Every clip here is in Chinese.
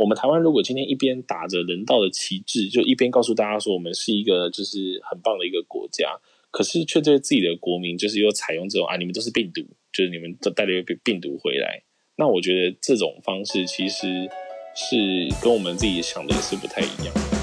我们台湾如果今天一边打着人道的旗帜，就一边告诉大家说我们是一个就是很棒的一个国家，可是却对自己的国民就是又采用这种啊，你们都是病毒，就是你们都带了一个病毒回来。那我觉得这种方式其实是跟我们自己想的也是不太一样。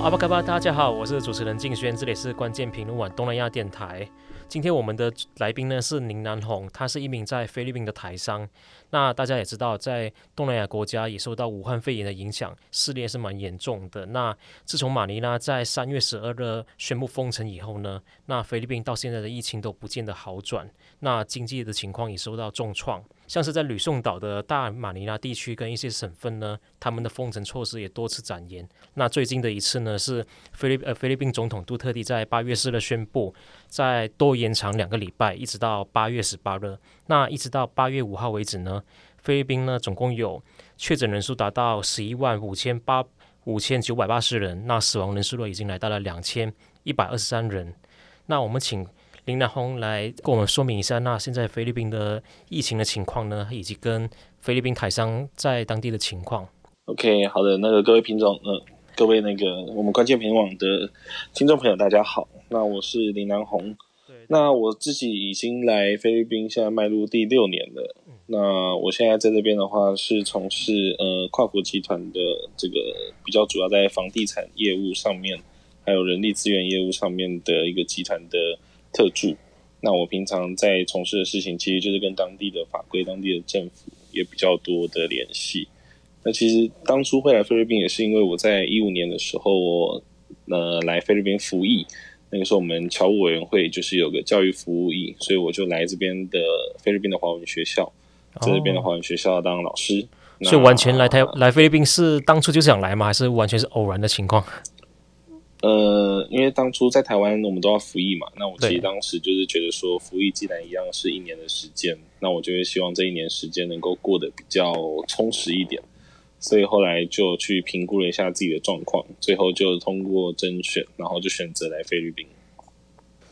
阿巴嘎巴，大家好，我是主持人静轩，这里是关键评论网东南亚电台。今天我们的来宾呢是林南红，他是一名在菲律宾的台商。那大家也知道，在东南亚国家也受到武汉肺炎的影响，肆虐是蛮严重的。那自从马尼拉在三月十二日宣布封城以后呢，那菲律宾到现在的疫情都不见得好转，那经济的情况也受到重创。像是在吕宋岛的大马尼拉地区跟一些省份呢，他们的封城措施也多次展延。那最近的一次呢，是菲律呃菲律宾总统杜特地在八月四日宣布，再多延长两个礼拜，一直到八月十八日。那一直到八月五号为止呢，菲律宾呢总共有确诊人数达到十一万五千八五千九百八十人，那死亡人数呢已经来到了两千一百二十三人。那我们请。林南红来跟我们说明一下，那现在菲律宾的疫情的情况呢，以及跟菲律宾台商在当地的情况。OK，好的，那个各位听众，呃，各位那个我们关键评论网的听众朋友，大家好，那我是林南红。对，那我自己已经来菲律宾，现在迈入第六年了。嗯、那我现在在这边的话，是从事呃跨国集团的这个比较主要在房地产业务上面，还有人力资源业务上面的一个集团的。特助，那我平常在从事的事情，其实就是跟当地的法规、当地的政府也比较多的联系。那其实当初会来菲律宾，也是因为我在一五年的时候，呃来菲律宾服役。那个时候我们侨务委员会就是有个教育服务役，所以我就来这边的菲律宾的华文学校，在这边的华文学校当老师。哦、所以完全来台来菲律宾是当初就想来吗？还是完全是偶然的情况？呃，因为当初在台湾我们都要服役嘛，那我其实当时就是觉得说，服役既然一样是一年的时间，那我就会希望这一年时间能够过得比较充实一点，所以后来就去评估了一下自己的状况，最后就通过甄选，然后就选择来菲律宾。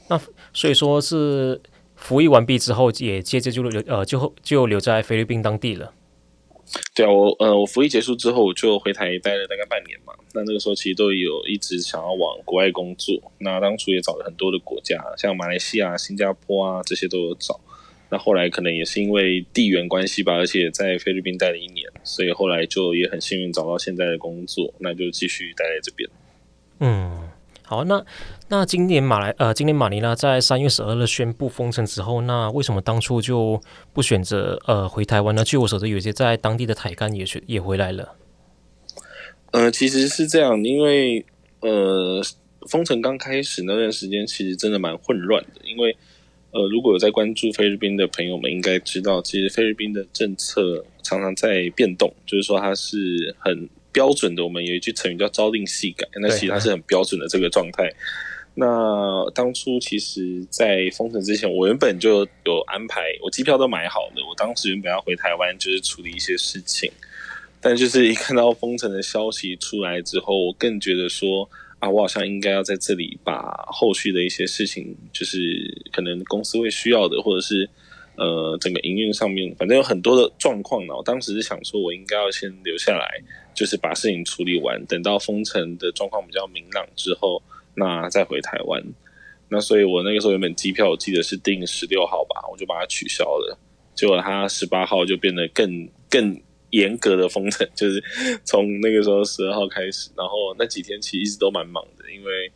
那所以说是服役完毕之后，也接着就留呃就就留在菲律宾当地了。对啊，我呃，我服役结束之后，我就回台待了大概半年嘛。那那个时候其实都有一直想要往国外工作。那当初也找了很多的国家，像马来西亚、新加坡啊这些都有找。那后来可能也是因为地缘关系吧，而且在菲律宾待了一年，所以后来就也很幸运找到现在的工作，那就继续待在这边。嗯。好，那那今年马来呃，今年马尼拉在三月十二日宣布封城之后，那为什么当初就不选择呃回台湾呢？据我所知，有些在当地的台干也去也回来了。呃，其实是这样，因为呃封城刚开始那段时间，其实真的蛮混乱的。因为呃，如果有在关注菲律宾的朋友们，应该知道，其实菲律宾的政策常常在变动，就是说它是很。标准的，我们有一句成语叫“朝令夕改”，那其实它是很标准的这个状态。那当初其实，在封城之前，我原本就有安排，我机票都买好了。我当时原本要回台湾，就是处理一些事情。但就是一看到封城的消息出来之后，我更觉得说啊，我好像应该要在这里把后续的一些事情，就是可能公司会需要的，或者是呃整个营运上面，反正有很多的状况呢。我当时是想说，我应该要先留下来。就是把事情处理完，等到封城的状况比较明朗之后，那再回台湾。那所以我那个时候原本机票我记得是订十六号吧，我就把它取消了。结果它十八号就变得更更严格的封城，就是从那个时候十二号开始，然后那几天其实一直都蛮忙的，因为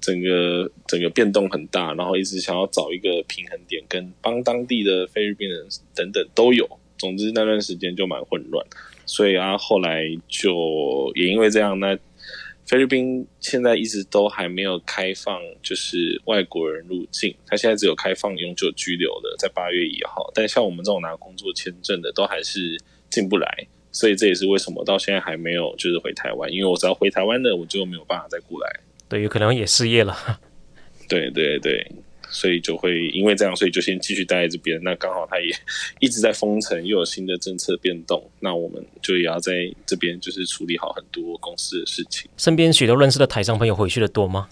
整个整个变动很大，然后一直想要找一个平衡点，跟帮当地的菲律宾人等等都有。总之那段时间就蛮混乱。所以啊，后来就也因为这样，那菲律宾现在一直都还没有开放，就是外国人入境。他现在只有开放永久居留的，在八月一号。但像我们这种拿工作签证的，都还是进不来。所以这也是为什么到现在还没有就是回台湾，因为我只要回台湾的，我就没有办法再过来。对，有可能也失业了。对对对。所以就会因为这样，所以就先继续待在这边。那刚好他也一直在封城，又有新的政策变动，那我们就也要在这边就是处理好很多公司的事情。身边许多认识的台商朋友回去的多吗？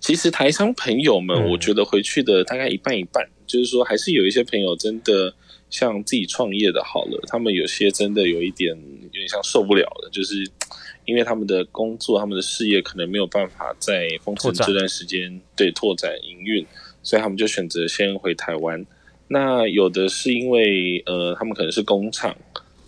其实台商朋友们，我觉得回去的大概一半一半，嗯、就是说还是有一些朋友真的像自己创业的，好了，他们有些真的有一点有点像受不了了，就是因为他们的工作、他们的事业可能没有办法在封城这段时间对拓展营运，所以他们就选择先回台湾。那有的是因为呃，他们可能是工厂。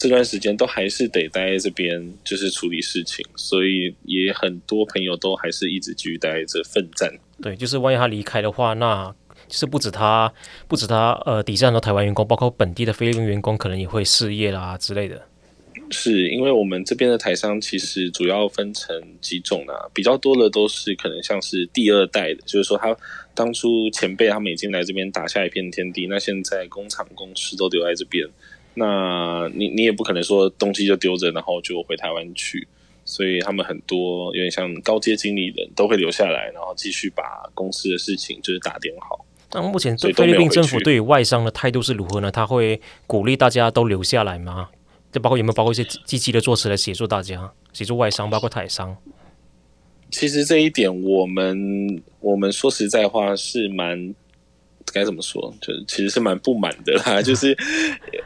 这段时间都还是得待在这边，就是处理事情，所以也很多朋友都还是一直继续待在这奋战。对，就是万一他离开的话，那就是不止他，不止他，呃，抵战的台湾员工，包括本地的菲律宾员工，可能也会失业啦之类的。是因为我们这边的台商其实主要分成几种啊，比较多的都是可能像是第二代的，就是说他当初前辈他们已经来这边打下一片天地，那现在工厂公司都留在这边。那你你也不可能说东西就丢着，然后就回台湾去，所以他们很多有点像高阶经理人都会留下来，然后继续把公司的事情就是打点好。那目前菲律宾政府对于外商的态度是如何呢？他会鼓励大家都留下来吗？就包括有没有包括一些积极的措辞来协助大家，协助外商，包括台商。其实这一点，我们我们说实在话是蛮。该怎么说？就是其实是蛮不满的啦，就是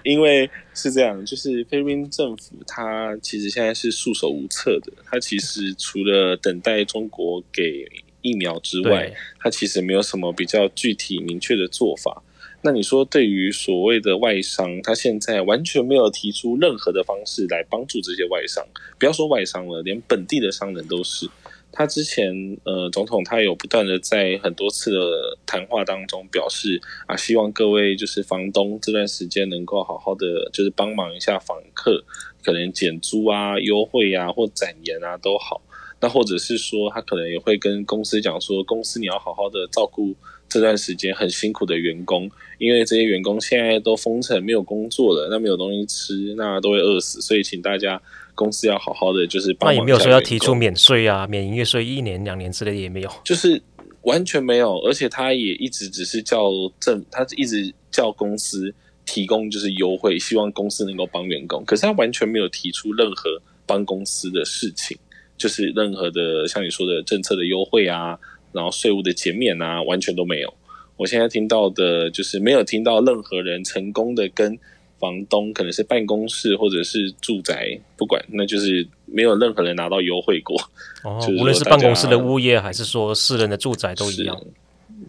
因为是这样，就是菲律宾政府它其实现在是束手无策的，它其实除了等待中国给疫苗之外，它其实没有什么比较具体明确的做法。那你说，对于所谓的外商，他现在完全没有提出任何的方式来帮助这些外商，不要说外商了，连本地的商人都是。他之前，呃，总统他有不断的在很多次的谈话当中表示啊，希望各位就是房东这段时间能够好好的，就是帮忙一下房客，可能减租啊、优惠啊或展延啊都好。那或者是说，他可能也会跟公司讲说，公司你要好好的照顾这段时间很辛苦的员工，因为这些员工现在都封城没有工作了，那没有东西吃，那都会饿死，所以请大家。公司要好好的，就是。那也没有说要提出免税啊、免营业税一年两年之类的也没有，就是完全没有。而且他也一直只是叫政，他一直叫公司提供就是优惠，希望公司能够帮员工。可是他完全没有提出任何帮公司的事情，就是任何的像你说的政策的优惠啊，然后税务的减免啊，完全都没有。我现在听到的就是没有听到任何人成功的跟。房东可能是办公室或者是住宅，不管，那就是没有任何人拿到优惠过。哦，无论是办公室的物业，还是说私人的住宅，都一样，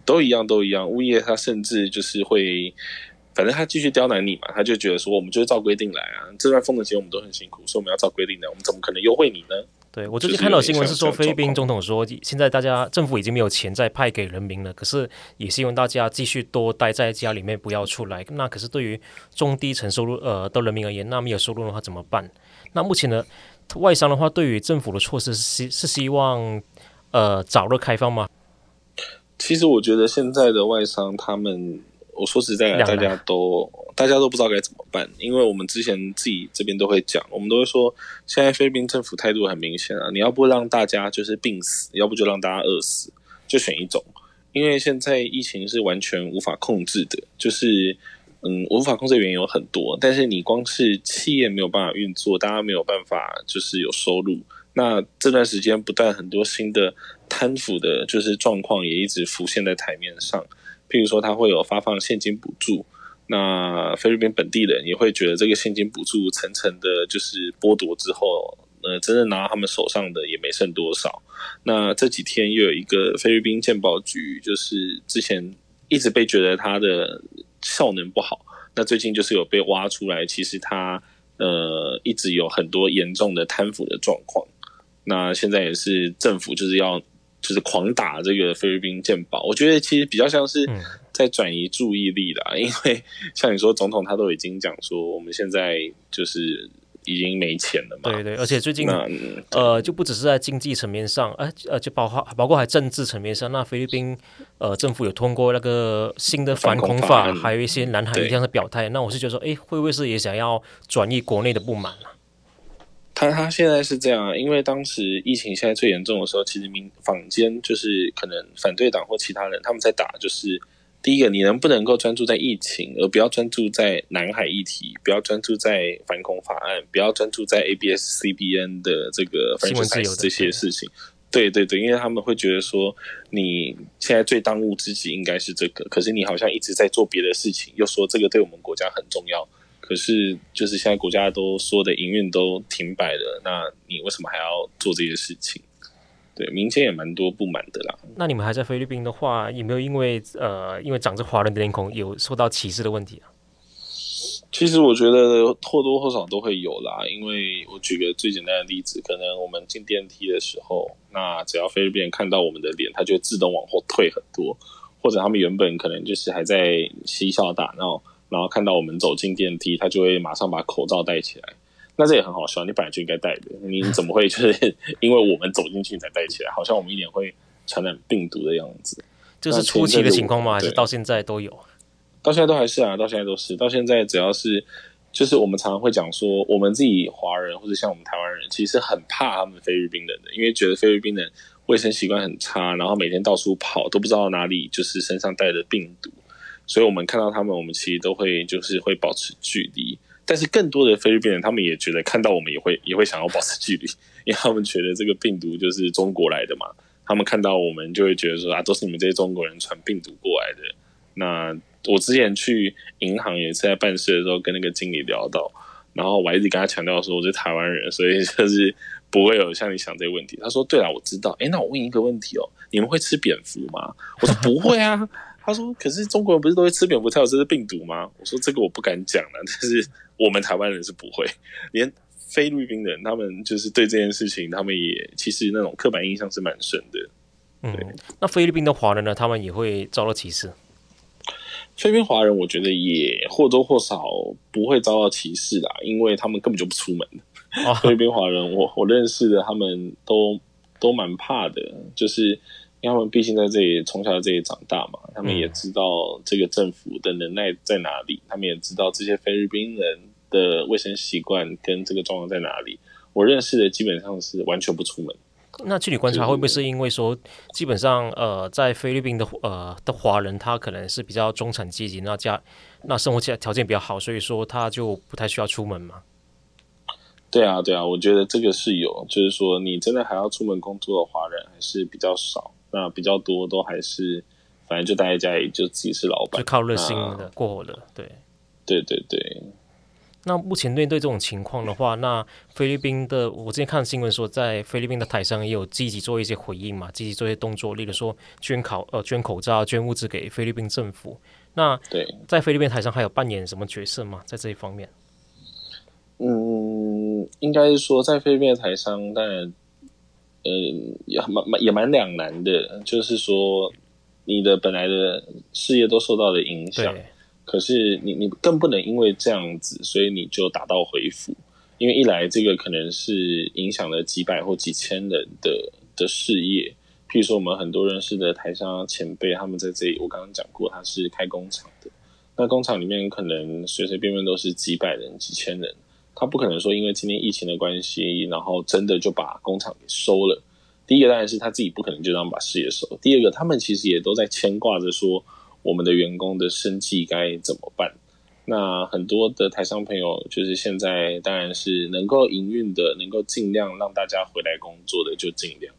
都一样，都一样。物业他甚至就是会，反正他继续刁难你嘛，他就觉得说，我们就是照规定来啊。这段封的期间我们都很辛苦，所以我们要照规定来，我们怎么可能优惠你呢？对，我最近看到新闻是说，菲律宾总统说，现在大家政府已经没有钱再派给人民了，可是也希望大家继续多待在家里面，不要出来。那可是对于中低层收入呃的人民而言，那没有收入的话怎么办？那目前的外商的话，对于政府的措施是希是希望呃早日开放吗？其实我觉得现在的外商他们。我说实在的，大家都大家都不知道该怎么办，因为我们之前自己这边都会讲，我们都会说，现在菲律宾政府态度很明显啊，你要不让大家就是病死，要不就让大家饿死，就选一种。因为现在疫情是完全无法控制的，就是嗯，无法控制的原因有很多，但是你光是企业没有办法运作，大家没有办法就是有收入，那这段时间不但很多新的贪腐的，就是状况也一直浮现在台面上。譬如说，他会有发放现金补助，那菲律宾本地人也会觉得这个现金补助层层的，就是剥夺之后，呃，真正拿到他们手上的也没剩多少。那这几天又有一个菲律宾鉴宝局，就是之前一直被觉得他的效能不好，那最近就是有被挖出来，其实他呃一直有很多严重的贪腐的状况。那现在也是政府就是要。就是狂打这个菲律宾健保，我觉得其实比较像是在转移注意力啦。嗯、因为像你说，总统他都已经讲说，我们现在就是已经没钱了嘛。对对，而且最近呃，就不只是在经济层面上，呃呃，就包括包括还政治层面上，那菲律宾呃政府有通过那个新的反恐法，反恐法还有一些南海一样的表态。那我是觉得说，哎，会不会是也想要转移国内的不满啊？他他现在是这样，因为当时疫情现在最严重的时候，其实民坊间就是可能反对党或其他人他们在打，就是第一个，你能不能够专注在疫情，而不要专注在南海议题，不要专注在反恐法案，不要专注在 ABS CBN 的这个新闻自由这些事情。对对对，因为他们会觉得说，你现在最当务之急应该是这个，可是你好像一直在做别的事情，又说这个对我们国家很重要，可是就是现在国家都说的营运都停摆了，那你为什么还要做这些事情？对，民间也蛮多不满的啦。那你们还在菲律宾的话，有没有因为呃，因为长着华人的脸孔，有受到歧视的问题啊？其实我觉得或多或少都会有啦，因为我举个最简单的例子，可能我们进电梯的时候，那只要菲律宾人看到我们的脸，他就会自动往后退很多，或者他们原本可能就是还在嬉笑打闹，然后看到我们走进电梯，他就会马上把口罩戴起来。那这也很好笑，你本来就应该戴的，你怎么会就是 因为我们走进去才戴起来？好像我们一脸会传染病毒的样子。这是初期的情况吗？还是到现在都有？到现在都还是啊，到现在都是，到现在只要是，就是我们常常会讲说，我们自己华人或者像我们台湾人，其实很怕他们菲律宾人的，因为觉得菲律宾人卫生习惯很差，然后每天到处跑，都不知道哪里就是身上带着病毒，所以我们看到他们，我们其实都会就是会保持距离。但是更多的菲律宾人，他们也觉得 看到我们也会也会想要保持距离，因为他们觉得这个病毒就是中国来的嘛，他们看到我们就会觉得说啊，都是你们这些中国人传病毒过来的，那。我之前去银行也是在办事的时候跟那个经理聊到，然后我还一直跟他强调说我是台湾人，所以就是不会有像你想这个问题。他说：“对啊，我知道。”哎，那我问一个问题哦，你们会吃蝙蝠吗？我说不会啊。他说：“可是中国人不是都会吃蝙蝠才有这是病毒吗？”我说：“这个我不敢讲了，但是我们台湾人是不会，连菲律宾人他们就是对这件事情，他们也其实那种刻板印象是蛮深的。对。嗯，那菲律宾的华人呢，他们也会遭到歧视。菲律宾华人，我觉得也或多或少不会遭到歧视啦，因为他们根本就不出门。Oh. 菲律宾华人，我我认识的，他们都都蛮怕的，就是因为他们毕竟在这里从小在这里长大嘛，他们也知道这个政府的能耐在哪里，他们也知道这些菲律宾人的卫生习惯跟这个状况在哪里。我认识的基本上是完全不出门。那据你观察，会不会是因为说，基本上呃，在菲律宾的呃的华人，他可能是比较中产阶级，那家那生活起来条件比较好，所以说他就不太需要出门嘛？对啊，对啊，我觉得这个是有，就是说你真的还要出门工作的华人还是比较少，那比较多都还是反正就待在家里，就自己是老板，就靠热心的过活的，对，对对对。那目前面对这种情况的话，那菲律宾的，我之前看新闻说，在菲律宾的台商也有积极做一些回应嘛，积极做一些动作，例如说捐口呃捐口罩、捐物资给菲律宾政府。那对，在菲律宾台商还有扮演什么角色吗？在这一方面？嗯，应该是说在菲律宾的台商，当然，呃，也蛮蛮也蛮两难的，就是说你的本来的事业都受到了影响。可是你你更不能因为这样子，所以你就打道回府，因为一来这个可能是影响了几百或几千人的的事业，譬如说我们很多认识的台商前辈，他们在这里，我刚刚讲过他是开工厂的，那工厂里面可能随随便便都是几百人、几千人，他不可能说因为今天疫情的关系，然后真的就把工厂给收了。第一个当然是他自己不可能就这样把事业收，第二个他们其实也都在牵挂着说。我们的员工的生计该怎么办？那很多的台商朋友，就是现在当然是能够营运的，能够尽量让大家回来工作的就尽量。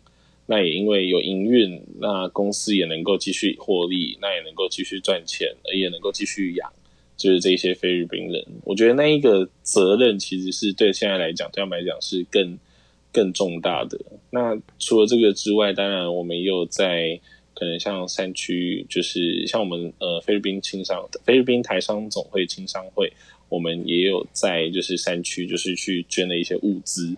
那也因为有营运，那公司也能够继续获利，那也能够继续赚钱，也能够继续养，就是这些菲律宾人。我觉得那一个责任其实是对现在来讲，对他们来讲是更更重大的。那除了这个之外，当然我们也有在。可能像山区，就是像我们呃菲律宾青商、菲律宾台商总会青商会，我们也有在就是山区，就是去捐了一些物资。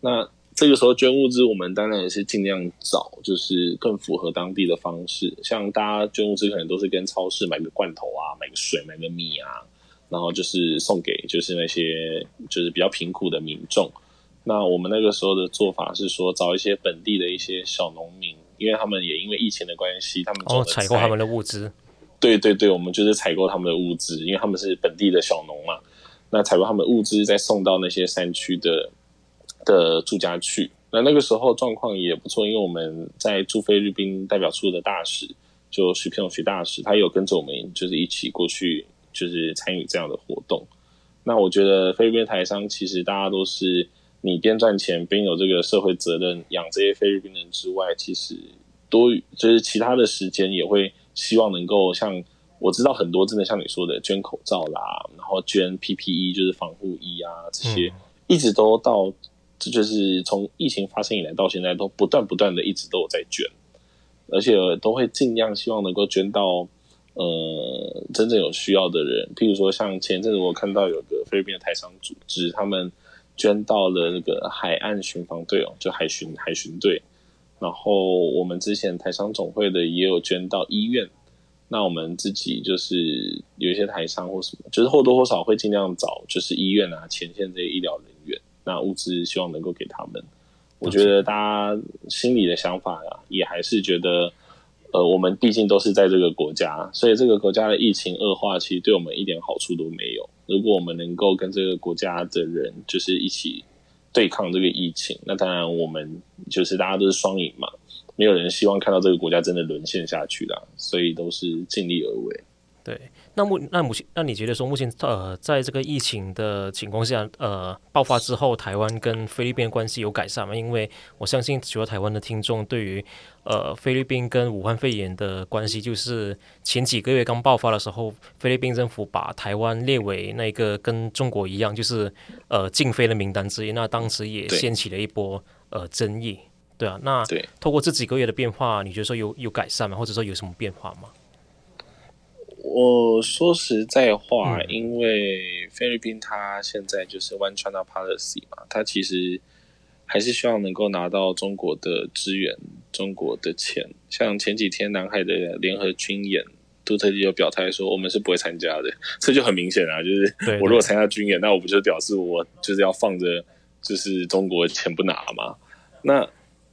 那这个时候捐物资，我们当然也是尽量找就是更符合当地的方式。像大家捐物资，可能都是跟超市买个罐头啊，买个水，买个米啊，然后就是送给就是那些就是比较贫苦的民众。那我们那个时候的做法是说，找一些本地的一些小农民。因为他们也因为疫情的关系，他们哦采购他们的物资，对对对，我们就是采购他们的物资，因为他们是本地的小农嘛。那采购他们的物资，再送到那些山区的的住家去。那那个时候状况也不错，因为我们在驻菲律宾代表处的大使，就许平永许大使，他也有跟着我们，就是一起过去，就是参与这样的活动。那我觉得菲律宾台商其实大家都是你边赚钱边有这个社会责任养这些菲律宾人之外，其实多就是其他的时间也会希望能够像我知道很多真的像你说的捐口罩啦，然后捐 PPE 就是防护衣啊这些，嗯、一直都到这就是从疫情发生以来到现在都不断不断的一直都有在捐，而且都会尽量希望能够捐到呃真正有需要的人，譬如说像前阵子我看到有个菲律宾的台商组织他们。捐到了那个海岸巡防队哦，就海巡海巡队。然后我们之前台商总会的也有捐到医院。那我们自己就是有一些台商或什么，就是或多或少会尽量找就是医院啊前线这些医疗人，那物资希望能够给他们。我觉得大家心里的想法呀，也还是觉得。呃，我们毕竟都是在这个国家，所以这个国家的疫情恶化，其实对我们一点好处都没有。如果我们能够跟这个国家的人，就是一起对抗这个疫情，那当然我们就是大家都是双赢嘛。没有人希望看到这个国家真的沦陷下去啦，所以都是尽力而为。对。那目那目前，那你觉得说目前呃，在这个疫情的情况下，呃，爆发之后，台湾跟菲律宾关系有改善吗？因为我相信，许多台湾的听众对于呃菲律宾跟武汉肺炎的关系，就是前几个月刚爆发的时候，菲律宾政府把台湾列为那个跟中国一样，就是呃禁飞的名单之一。那当时也掀起了一波呃争议，对啊。那透过这几个月的变化，你觉得说有有改善吗？或者说有什么变化吗？我说实在话，因为菲律宾它现在就是 One China Policy 嘛，它其实还是希望能够拿到中国的资源、中国的钱。像前几天南海的联合军演，杜特地有表态说，我们是不会参加的，这就很明显啊，就是我如果参加军演，那我不就表示我就是要放着就是中国的钱不拿吗？那。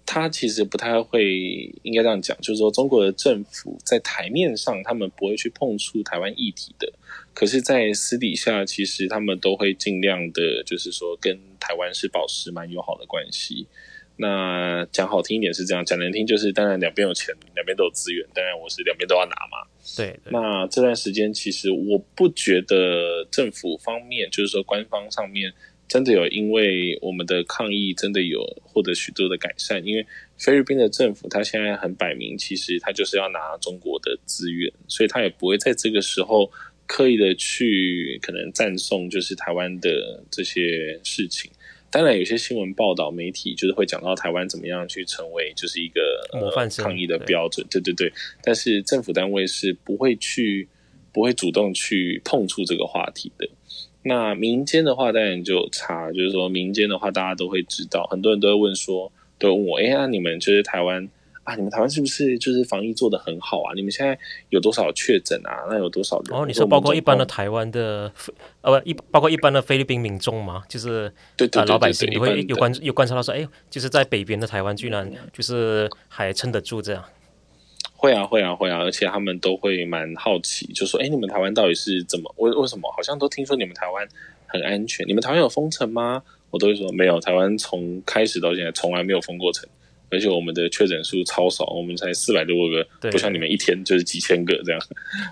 他其实不太会，应该这样讲，就是说中国的政府在台面上，他们不会去碰触台湾议题的，可是，在私底下，其实他们都会尽量的，就是说跟台湾是保持蛮友好的关系。那讲好听一点是这样，讲难听就是，当然两边有钱，两边都有资源，当然我是两边都要拿嘛。对，对。那这段时间，其实我不觉得政府方面，就是说官方上面。真的有，因为我们的抗议真的有获得许多的改善。因为菲律宾的政府，他现在很摆明，其实他就是要拿中国的资源，所以他也不会在这个时候刻意的去可能赞颂就是台湾的这些事情。当然，有些新闻报道媒体就是会讲到台湾怎么样去成为就是一个模范抗议的标准，对对对。但是政府单位是不会去，不会主动去碰触这个话题的。那民间的话当然就有差，就是说民间的话大家都会知道，很多人都会问说，都问我，哎呀，你们就是台湾啊，你们台湾是不是就是防疫做得很好啊？你们现在有多少确诊啊？那有多少人？哦，你说包括一般的台湾的，呃不一包括一般的菲律宾民众吗？就是对对老百姓你会有观有观察到说，哎，就是在北边的台湾居然就是还撑得住这样。会啊会啊会啊，而且他们都会蛮好奇，就说：“哎，你们台湾到底是怎么？为为什么？好像都听说你们台湾很安全，你们台湾有封城吗？”我都会说：“没有，台湾从开始到现在从来没有封过城，而且我们的确诊数超少，我们才四百多个，不像你们一天就是几千个这样。”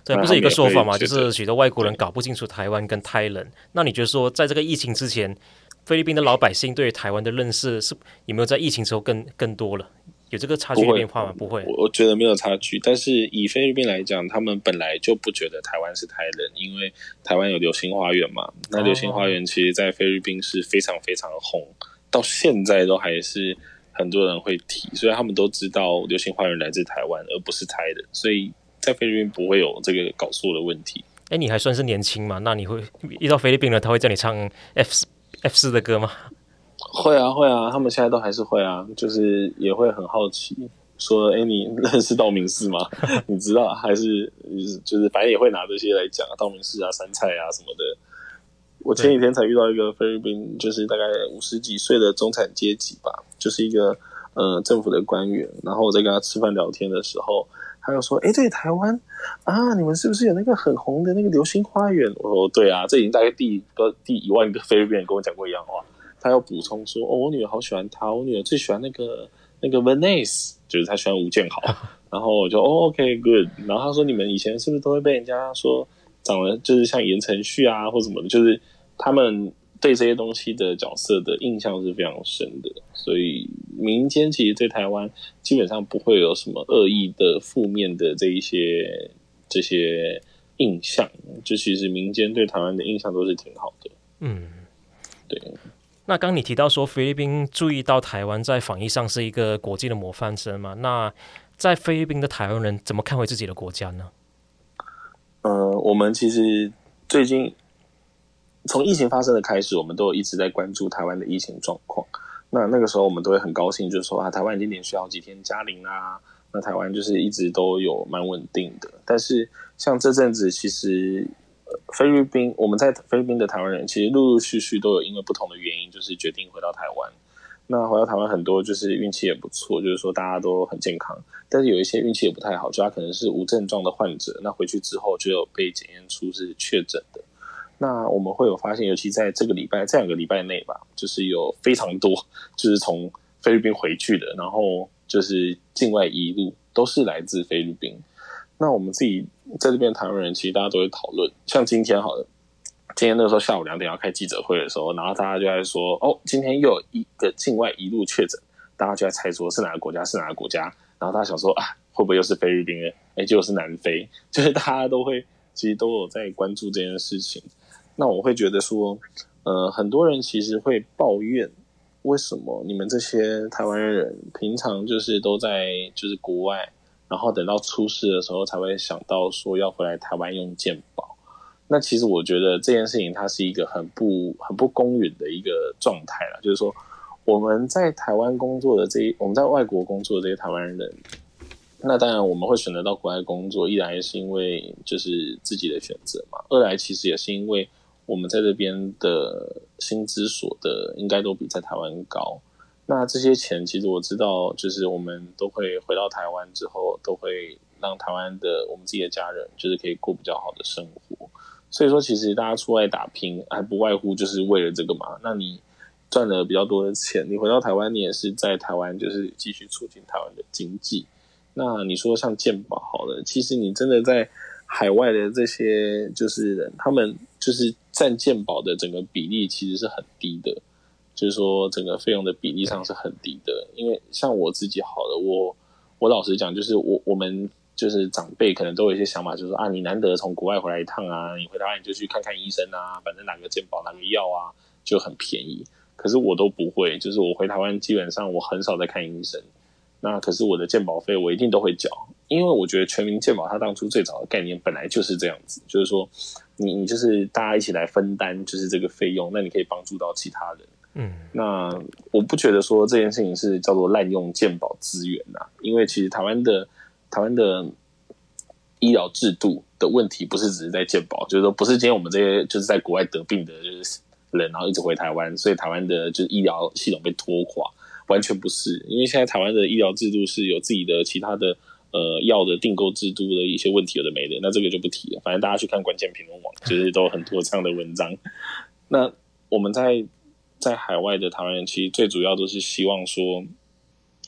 对，不是一个说法嘛？就是许多外国人搞不清楚台湾跟泰人。那你觉得说，在这个疫情之前，菲律宾的老百姓对台湾的认识是有没有在疫情之后更更多了？有这个差距的变化吗？不会，我我觉得没有差距。但是以菲律宾来讲，他们本来就不觉得台湾是台人，因为台湾有流星花园嘛。那流星花园其实，在菲律宾是非常非常的红，到现在都还是很多人会提，所以他们都知道流星花园来自台湾，而不是台人。所以在菲律宾不会有这个搞错的问题。哎，你还算是年轻嘛？那你会遇到菲律宾人，他会叫你唱 F F 四的歌吗？会啊会啊，他们现在都还是会啊，就是也会很好奇，说：“哎，你 认识道明寺吗？你知道还是就是反正也会拿这些来讲，道明寺啊、杉菜啊什么的。”我前几天才遇到一个菲律宾，就是大概五十几岁的中产阶级吧，就是一个呃政府的官员。然后我在跟他吃饭聊天的时候，他又说：“哎，对，台湾啊，你们是不是有那个很红的那个流星花园？”我说：“对啊，这已经大概第个第一万个菲律宾人跟我讲过一样话。”他要补充说：“哦，我女儿好喜欢他，我女儿最喜欢那个那个 Venice，就是他喜欢吴建豪。然后我就哦，OK，good。然后他说：你们以前是不是都会被人家说长得就是像言承旭啊，或什么的？就是他们对这些东西的角色的印象是非常深的，所以民间其实对台湾基本上不会有什么恶意的、负面的这一些这些印象，就其实民间对台湾的印象都是挺好的。嗯，对。那刚你提到说菲律宾注意到台湾在防疫上是一个国际的模范生嘛？那在菲律宾的台湾人怎么看回自己的国家呢？呃，我们其实最近从疫情发生的开始，我们都有一直在关注台湾的疫情状况。那那个时候我们都会很高兴，就是说啊，台湾已经连续好几天加零啦。那台湾就是一直都有蛮稳定的。但是像这阵子，其实。菲律宾，我们在菲律宾的台湾人，其实陆陆续续都有因为不同的原因，就是决定回到台湾。那回到台湾，很多就是运气也不错，就是说大家都很健康。但是有一些运气也不太好，就他可能是无症状的患者，那回去之后就有被检验出是确诊的。那我们会有发现，尤其在这个礼拜，这两个礼拜内吧，就是有非常多就是从菲律宾回去的，然后就是境外一路都是来自菲律宾。那我们自己在这边台湾人，其实大家都会讨论。像今天好了，今天那个时候下午两点要开记者会的时候，然后大家就在说：“哦，今天又有一个境外一路确诊。”大家就在猜说是哪个国家，是哪个国家。然后大家想说：“啊，会不会又是菲律宾人？哎，就是南非。”就是大家都会其实都有在关注这件事情。那我会觉得说，呃，很多人其实会抱怨，为什么你们这些台湾人平常就是都在就是国外。然后等到出事的时候，才会想到说要回来台湾用健保。那其实我觉得这件事情它是一个很不很不公允的一个状态了。就是说我们在台湾工作的这一，我们在外国工作的这些台湾人，那当然我们会选择到国外工作，一来是因为就是自己的选择嘛，二来其实也是因为我们在这边的薪资所得应该都比在台湾高。那这些钱，其实我知道，就是我们都会回到台湾之后，都会让台湾的我们自己的家人，就是可以过比较好的生活。所以说，其实大家出外打拼，还不外乎就是为了这个嘛。那你赚了比较多的钱，你回到台湾，你也是在台湾，就是继续促进台湾的经济。那你说像健保好了，其实你真的在海外的这些就是，他们就是占健保的整个比例，其实是很低的。就是说，整个费用的比例上是很低的，因为像我自己好了，我我老实讲，就是我我们就是长辈可能都有一些想法，就是说啊，你难得从国外回来一趟啊，你回台湾你就去看看医生啊，反正哪个健保哪个药啊就很便宜。可是我都不会，就是我回台湾基本上我很少在看医生。那可是我的健保费我一定都会缴，因为我觉得全民健保它当初最早的概念本来就是这样子，就是说你你就是大家一起来分担就是这个费用，那你可以帮助到其他人。嗯，那我不觉得说这件事情是叫做滥用健保资源呐，因为其实台湾的台湾的医疗制度的问题不是只是在健保，就是说不是今天我们这些就是在国外得病的就是人，然后一直回台湾，所以台湾的就是医疗系统被拖垮，完全不是，因为现在台湾的医疗制度是有自己的其他的呃药的订购制度的一些问题有的没的，那这个就不提了，反正大家去看关键评论网，就是都很多这样的文章。那我们在。在海外的台湾人，其实最主要都是希望说，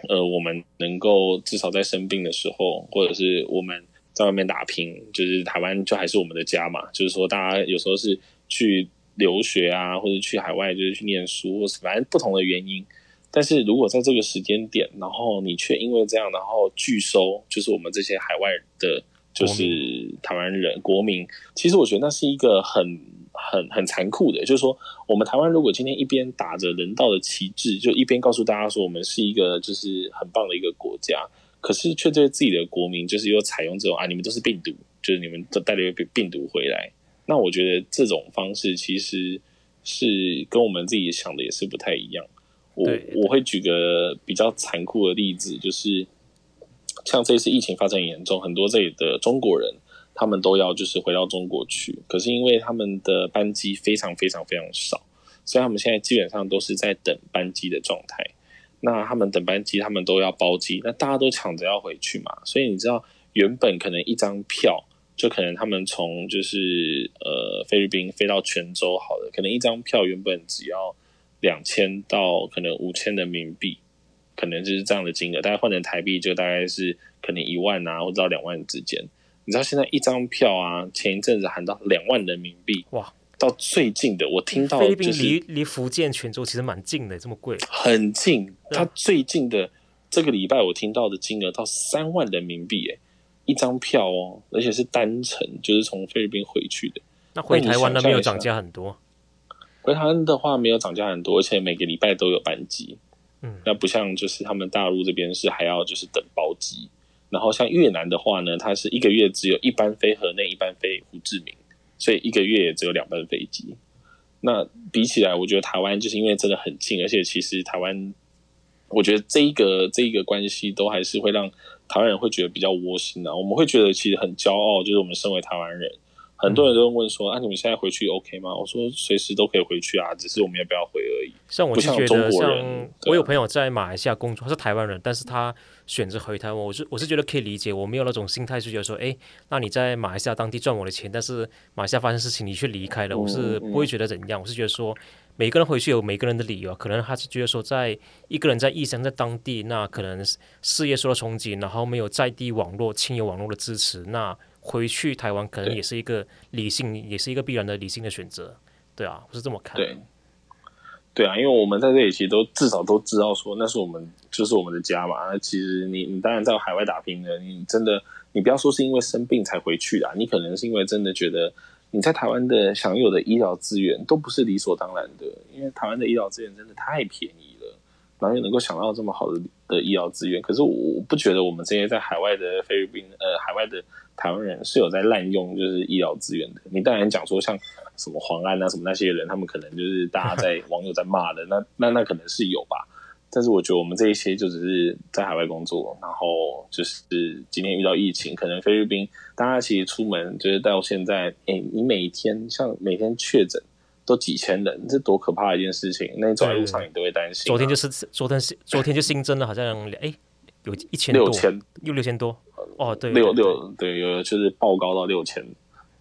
呃，我们能够至少在生病的时候，或者是我们在外面打拼，就是台湾就还是我们的家嘛。就是说，大家有时候是去留学啊，或者去海外就是去念书，或是反正不同的原因。但是如果在这个时间点，然后你却因为这样，然后拒收，就是我们这些海外的，就是台湾人国民，其实我觉得那是一个很。很很残酷的，就是说，我们台湾如果今天一边打着人道的旗帜，就一边告诉大家说我们是一个就是很棒的一个国家，可是却对自己的国民就是又采用这种啊，你们都是病毒，就是你们都带了一个病毒回来。那我觉得这种方式其实是跟我们自己想的也是不太一样。我我会举个比较残酷的例子，就是像这次疫情发展严重，很多这里的中国人。他们都要就是回到中国去，可是因为他们的班机非常非常非常少，所以他们现在基本上都是在等班机的状态。那他们等班机，他们都要包机，那大家都抢着要回去嘛。所以你知道，原本可能一张票就可能他们从就是呃菲律宾飞到泉州好了，可能一张票原本只要两千到可能五千人民币，可能就是这样的金额，大概换成台币就大概是可能一万啊，或者到两万之间。你知道现在一张票啊，前一阵子喊到两万人民币，哇，到最近的，我听到、就是、菲律宾离离福建泉州其实蛮近的，这么贵？很近。它最近的这个礼拜，我听到的金额到三万人民币，哎，一张票哦，而且是单程，就是从菲律宾回去的。那回台湾那没有涨价很多？回台湾的话没有涨价很多，而且每个礼拜都有班机。嗯，那不像就是他们大陆这边是还要就是等包机。然后像越南的话呢，它是一个月只有一班飞河内，一班飞胡志明。所以一个月也只有两班飞机，那比起来，我觉得台湾就是因为真的很近，而且其实台湾，我觉得这一个这一个关系都还是会让台湾人会觉得比较窝心啊。我们会觉得其实很骄傲，就是我们身为台湾人。很多人都问说：“啊，你们现在回去 OK 吗？”我说：“随时都可以回去啊，只是我们要不要回而已。”像我就觉得，像我有朋友在马来西亚工作，他是台湾人，但是他选择回台湾，我是我是觉得可以理解。我没有那种心态，是觉得说：“哎，那你在马来西亚当地赚我的钱，但是马来西亚发生事情你却离开了。”我是不会觉得怎样。我是觉得说，每个人回去有每个人的理由，可能他是觉得说，在一个人在异乡在当地，那可能事业受到冲击，然后没有在地网络、亲友网络的支持，那。回去台湾可能也是一个理性，也是一个必然的理性的选择，对啊，我是这么看。对，对啊，因为我们在这里其实都至少都知道说，那是我们就是我们的家嘛。那其实你你当然在海外打拼的，你真的你不要说是因为生病才回去啊，你可能是因为真的觉得你在台湾的享有的医疗资源都不是理所当然的，因为台湾的医疗资源真的太便宜了，哪有能够想到这么好的的医疗资源？可是我不觉得我们这些在海外的菲律宾呃海外的。台湾人是有在滥用就是医疗资源的。你当然讲说像什么黄安啊什么那些人，他们可能就是大家在网友在骂的，那那那可能是有吧。但是我觉得我们这一些就只是在海外工作，然后就是今天遇到疫情，可能菲律宾大家其实出门就是到现在，哎、你每天像每天确诊都几千人，这多可怕的一件事情。那你走在路上你都会担心、啊。昨天就是昨天是昨天就新增了好像哎、欸、有一千多六千又六千多。哦，对，六六对，有就是爆高到六千。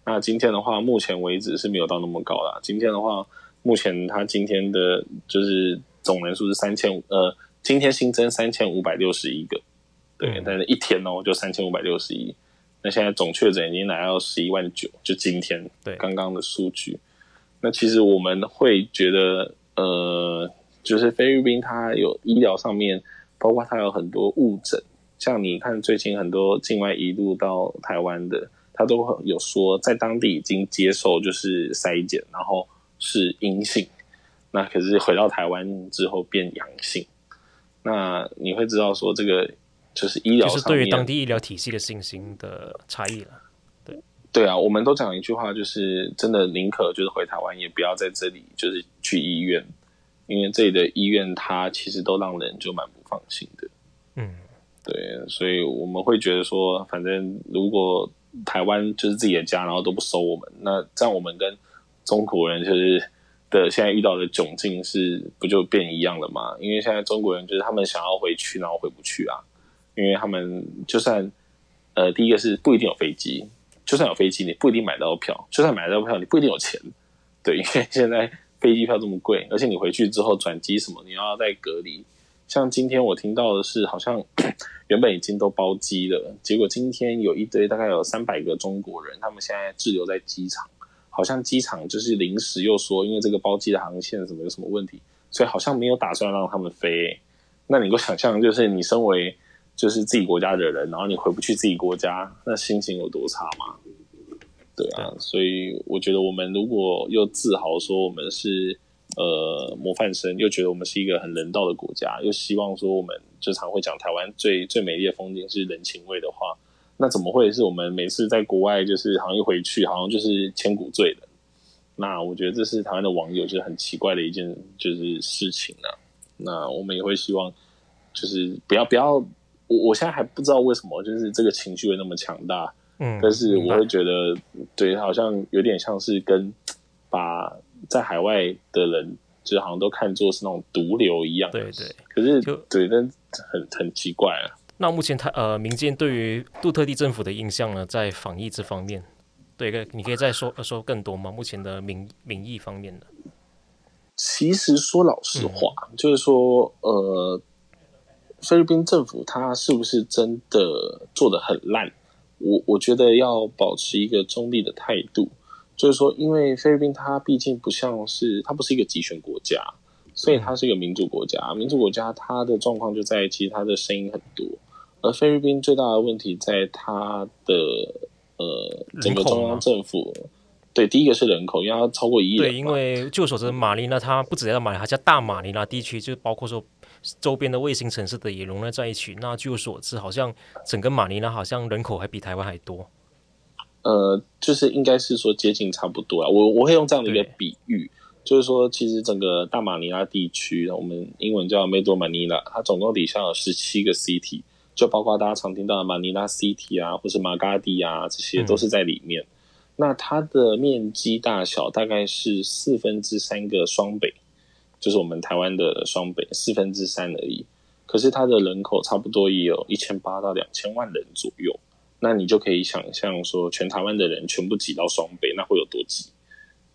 那今天的话，目前为止是没有到那么高啦。今天的话，目前它今天的就是总人数是三千五，呃，今天新增三千五百六十一个，对，嗯、但是一天哦就三千五百六十一。那现在总确诊已经来到十一万九，就今天对刚刚的数据。那其实我们会觉得，呃，就是菲律宾它有医疗上面，包括它有很多误诊。像你看，最近很多境外移入到台湾的，他都有说在当地已经接受就是筛检，然后是阴性，那可是回到台湾之后变阳性，那你会知道说这个就是医疗，就是对于当地医疗体系的信心的差异了。对对啊，我们都讲一句话，就是真的宁可就是回台湾，也不要在这里就是去医院，因为这里的医院它其实都让人就蛮不放心的。嗯。对，所以我们会觉得说，反正如果台湾就是自己的家，然后都不收我们，那这样我们跟中国人就是的现在遇到的窘境是不就变一样了吗？因为现在中国人就是他们想要回去，然后回不去啊，因为他们就算呃，第一个是不一定有飞机，就算有飞机，你不一定买到票；就算买到票，你不一定有钱。对，因为现在飞机票这么贵，而且你回去之后转机什么，你要再隔离。像今天我听到的是，好像 原本已经都包机了，结果今天有一堆大概有三百个中国人，他们现在滞留在机场，好像机场就是临时又说，因为这个包机的航线什么有什么问题，所以好像没有打算让他们飞。那你够想象，就是你身为就是自己国家的人，然后你回不去自己国家，那心情有多差吗？对啊，所以我觉得我们如果又自豪说我们是。呃，模范生又觉得我们是一个很人道的国家，又希望说我们就常会讲台湾最最美丽的风景是人情味的话，那怎么会是我们每次在国外就是好像一回去好像就是千古罪人？那我觉得这是台湾的网友就是很奇怪的一件就是事情啊。那我们也会希望就是不要不要，我我现在还不知道为什么就是这个情绪会那么强大，嗯，但是我会觉得对，好像有点像是跟把。在海外的人，就好像都看作是那种毒瘤一样。对对。可是，对，但很很奇怪啊。那目前他呃，民间对于杜特地政府的印象呢，在防疫这方面，对，你可以再说说更多吗？目前的民民意方面的。其实说老实话，嗯、就是说，呃，菲律宾政府它是不是真的做的很烂？我我觉得要保持一个中立的态度。就是说，因为菲律宾它毕竟不像是它不是一个集权国家，所以它是一个民主国家。民主国家它的状况就在其实它的声音很多，而菲律宾最大的问题在它的呃整个中央政府。对，第一个是人口，因为它超过一亿。对，因为据我所知，马尼拉它不只在马尼拉，它叫大马尼拉地区，就包括说周边的卫星城市的也融合在一起。那据我所知，好像整个马尼拉好像人口还比台湾还多。呃，就是应该是说接近差不多啊。我我会用这样的一个比喻，就是说，其实整个大马尼拉地区，我们英文叫 Metro Manila，它总共底下有十七个 city，就包括大家常听到的马尼拉 city 啊，或是马嘎蒂啊，这些都是在里面。嗯那它的面积大小大概是四分之三个双北，就是我们台湾的双北四分之三而已。可是它的人口差不多也有一千八到两千万人左右。那你就可以想象说，全台湾的人全部挤到双北，那会有多挤？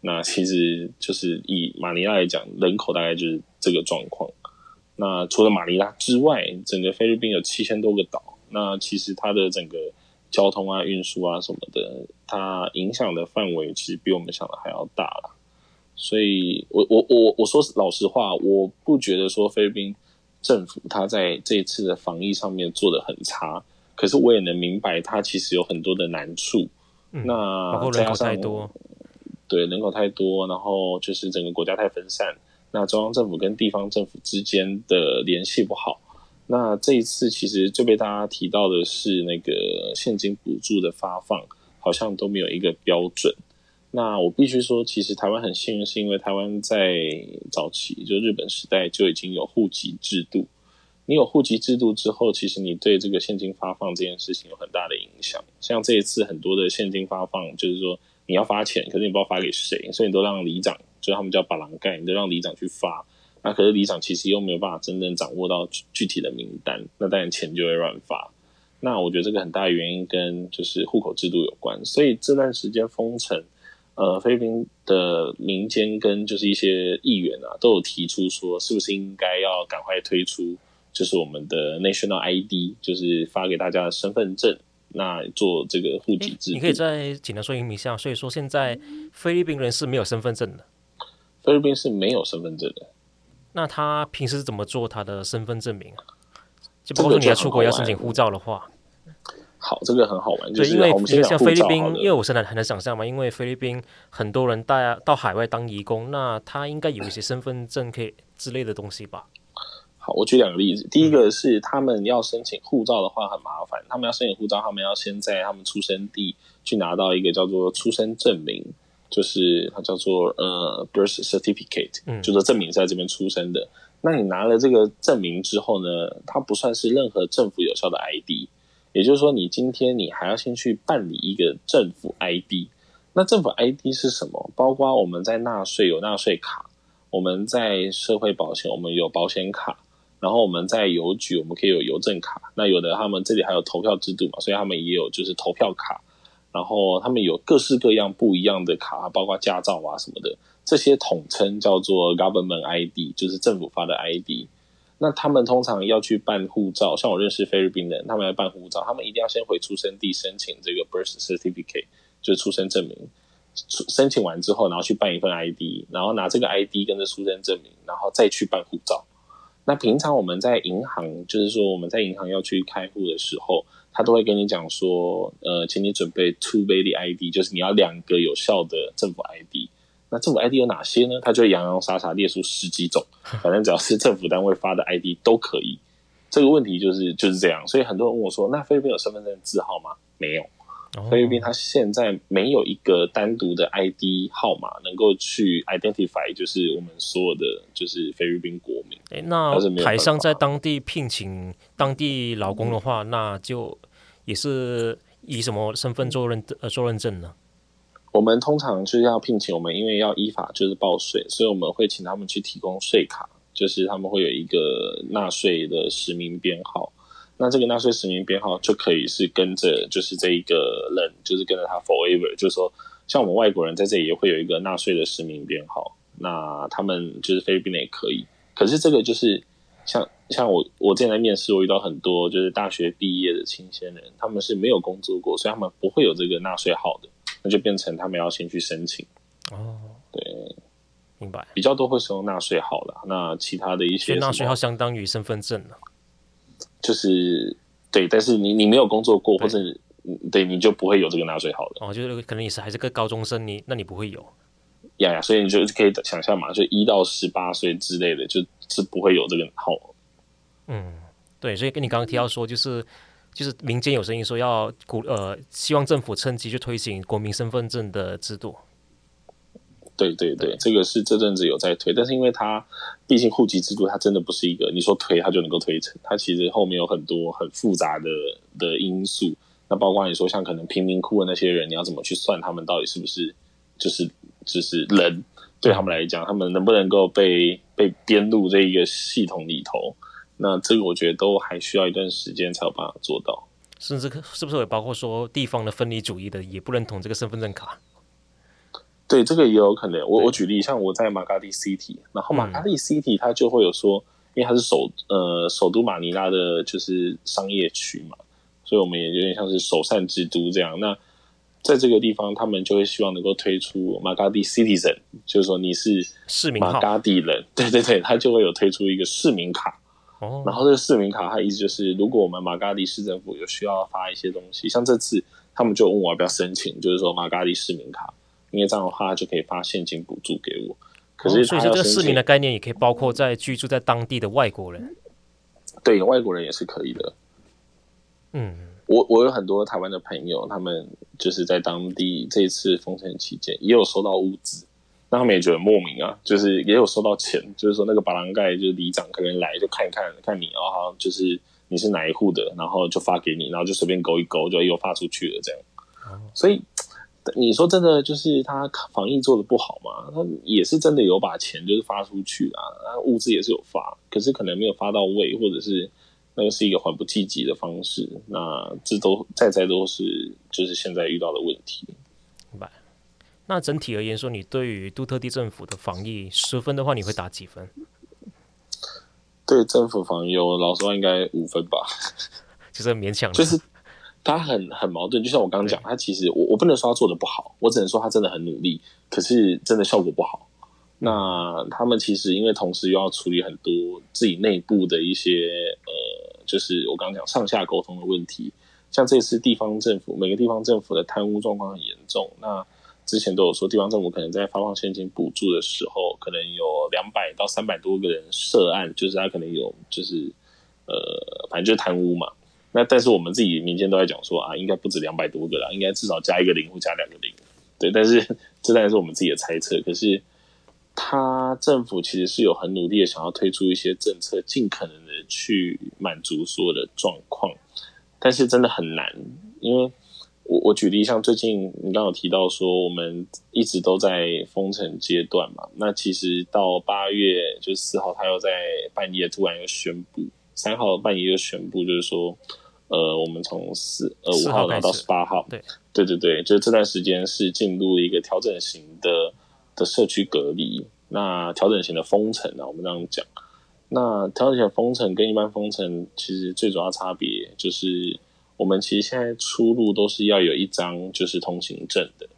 那其实就是以马尼拉来讲，人口大概就是这个状况。那除了马尼拉之外，整个菲律宾有七千多个岛。那其实它的整个交通啊、运输啊什么的，它影响的范围其实比我们想的还要大了。所以我我我我说老实话，我不觉得说菲律宾政府他在这一次的防疫上面做的很差，可是我也能明白它其实有很多的难处。嗯、那人口太多，对，人口太多，然后就是整个国家太分散，那中央政府跟地方政府之间的联系不好。那这一次其实最被大家提到的是那个现金补助的发放，好像都没有一个标准。那我必须说，其实台湾很幸运，是因为台湾在早期就日本时代就已经有户籍制度。你有户籍制度之后，其实你对这个现金发放这件事情有很大的影响。像这一次很多的现金发放，就是说你要发钱，可是你不知道发给谁，所以你都让里长，就是他们叫巴郎盖，你都让里长去发。那可是里长其实又没有办法真正掌握到具体的名单，那当然钱就会乱发。那我觉得这个很大的原因跟就是户口制度有关。所以这段时间封城，呃，菲律宾的民间跟就是一些议员啊，都有提出说，是不是应该要赶快推出就是我们的 National ID，就是发给大家的身份证，那做这个户籍制。你可以再简单说明一下。所以说现在菲律宾人是没有身份证的，菲律宾是没有身份证的。那他平时是怎么做他的身份证明啊？就包括你要出国要申请护照的话，好，这个很好玩。对，因为像菲律宾，因为我现在很难想象嘛，因为菲律宾很多人带到海外当义工，那他应该有一些身份证可以之类的东西吧？好，我举两个例子。第一个是他们要申请护照的话很麻烦，他们要申请护照，他们要先在他们出生地去拿到一个叫做出生证明。就是它叫做呃 birth certificate，嗯，就是证明在这边出生的。那你拿了这个证明之后呢，它不算是任何政府有效的 ID。也就是说，你今天你还要先去办理一个政府 ID。那政府 ID 是什么？包括我们在纳税有纳税卡，我们在社会保险我们有保险卡，然后我们在邮局我们可以有邮政卡。那有的他们这里还有投票制度嘛，所以他们也有就是投票卡。然后他们有各式各样不一样的卡，包括驾照啊什么的，这些统称叫做 Government ID，就是政府发的 ID。那他们通常要去办护照，像我认识菲律宾人，他们要办护照，他们一定要先回出生地申请这个 Birth Certificate，就是出生证明。申请完之后，然后去办一份 ID，然后拿这个 ID 跟着出生证明，然后再去办护照。那平常我们在银行，就是说我们在银行要去开户的时候。他都会跟你讲说，呃，请你准备 two valid ID，就是你要两个有效的政府 ID。那政府 ID 有哪些呢？他就会洋洋洒洒列出十几种，反正只要是政府单位发的 ID 都可以。这个问题就是就是这样，所以很多人问我说，那菲律宾有身份证字号吗？没有。菲律宾它现在没有一个单独的 ID 号码能够去 identify，就是我们所有的就是菲律宾国民。诶，那台商在当地聘请当地劳工的话，嗯、那就也是以什么身份做认呃做认证呢？我们通常就是要聘请我们，因为要依法就是报税，所以我们会请他们去提供税卡，就是他们会有一个纳税的实名编号。那这个纳税实名编号就可以是跟着，就是这一个人，就是跟着他 forever。就是说，像我们外国人在这里也会有一个纳税的实名编号。那他们就是菲律宾的也可以。可是这个就是像像我我之前在面试，我遇到很多就是大学毕业的青鲜人，他们是没有工作过，所以他们不会有这个纳税号的。那就变成他们要先去申请。哦，对，明白。比较多会使用纳税号了，那其他的一些纳税号相当于身份证了，就是对，但是你你没有工作过，或者对你就不会有这个纳税号的。哦，就是可能你是还是个高中生，你那你不会有。呀呀，所以你就可以想象嘛，就一到十八岁之类的，就是不会有这个号。嗯，对，所以跟你刚刚提到说，就是就是民间有声音说要鼓呃，希望政府趁机去推行国民身份证的制度。对对对，这个是这阵子有在推，但是因为它毕竟户籍制度，它真的不是一个你说推它就能够推成，它其实后面有很多很复杂的的因素。那包括你说像可能贫民窟的那些人，你要怎么去算他们到底是不是就是就是人？对他们来讲，他们能不能够被被编入这一个系统里头？那这个我觉得都还需要一段时间才有办法做到。甚至是不是也包括说地方的分离主义的也不认同这个身份证卡？对，这个也有可能。我我举例，像我在马嘎蒂 City，然后马嘎蒂 City 它就会有说，因为它是首呃首都马尼拉的，就是商业区嘛，所以我们也有点像是首善之都这样。那在这个地方，他们就会希望能够推出马嘎蒂 Citizen，就是说你是市民马嘎蒂人，对 对对，他就会有推出一个市民卡。哦，然后这个市民卡，它意思就是，如果我们马嘎蒂市政府有需要发一些东西，像这次他们就问我要不要申请，就是说马嘎蒂市民卡。因为这样的话，就可以发现金补助给我。可是，所以说这个市民的概念也可以包括在居住在当地的外国人。对，外国人也是可以的。嗯，我我有很多台湾的朋友，他们就是在当地这一次封城期间也有收到物资，那他们也觉得莫名啊，就是也有收到钱，就是说那个巴郎盖就是里长可能来就看一看看你，然后好像就是你是哪一户的，然后就发给你，然后就随便勾一勾就又发出去了这样。所以。你说真的，就是他防疫做的不好嘛？他也是真的有把钱就是发出去啊，物资也是有发，可是可能没有发到位，或者是那个是一个缓不济急的方式。那这都在在都是就是现在遇到的问题。那整体而言说，你对于杜特地政府的防疫十分的话，你会打几分？对政府防疫，我老实话应该五分吧，就是勉强，就是。他很很矛盾，就像我刚刚讲，他其实我我不能说他做的不好，我只能说他真的很努力，可是真的效果不好。那他们其实因为同时又要处理很多自己内部的一些呃，就是我刚刚讲上下沟通的问题，像这次地方政府每个地方政府的贪污状况很严重。那之前都有说，地方政府可能在发放现金补助的时候，可能有两百到三百多个人涉案，就是他可能有就是呃，反正就是贪污嘛。那但是我们自己民间都在讲说啊，应该不止两百多个啦，应该至少加一个零或加两个零，对。但是 这当然是我们自己的猜测。可是他政府其实是有很努力的想要推出一些政策，尽可能的去满足所有的状况。但是真的很难，因为我我举例，像最近你刚刚有提到说，我们一直都在封城阶段嘛。那其实到八月就四号，他又在半夜突然又宣布，三号半夜又宣布，就是说。呃，我们从四呃五号然后到十八号，对对对对，就这段时间是进入一个调整型的的社区隔离，那调整型的封城啊，我们这样讲。那调整型的封城跟一般封城其实最主要差别就是，我们其实现在出入都是要有一张就是通行证的。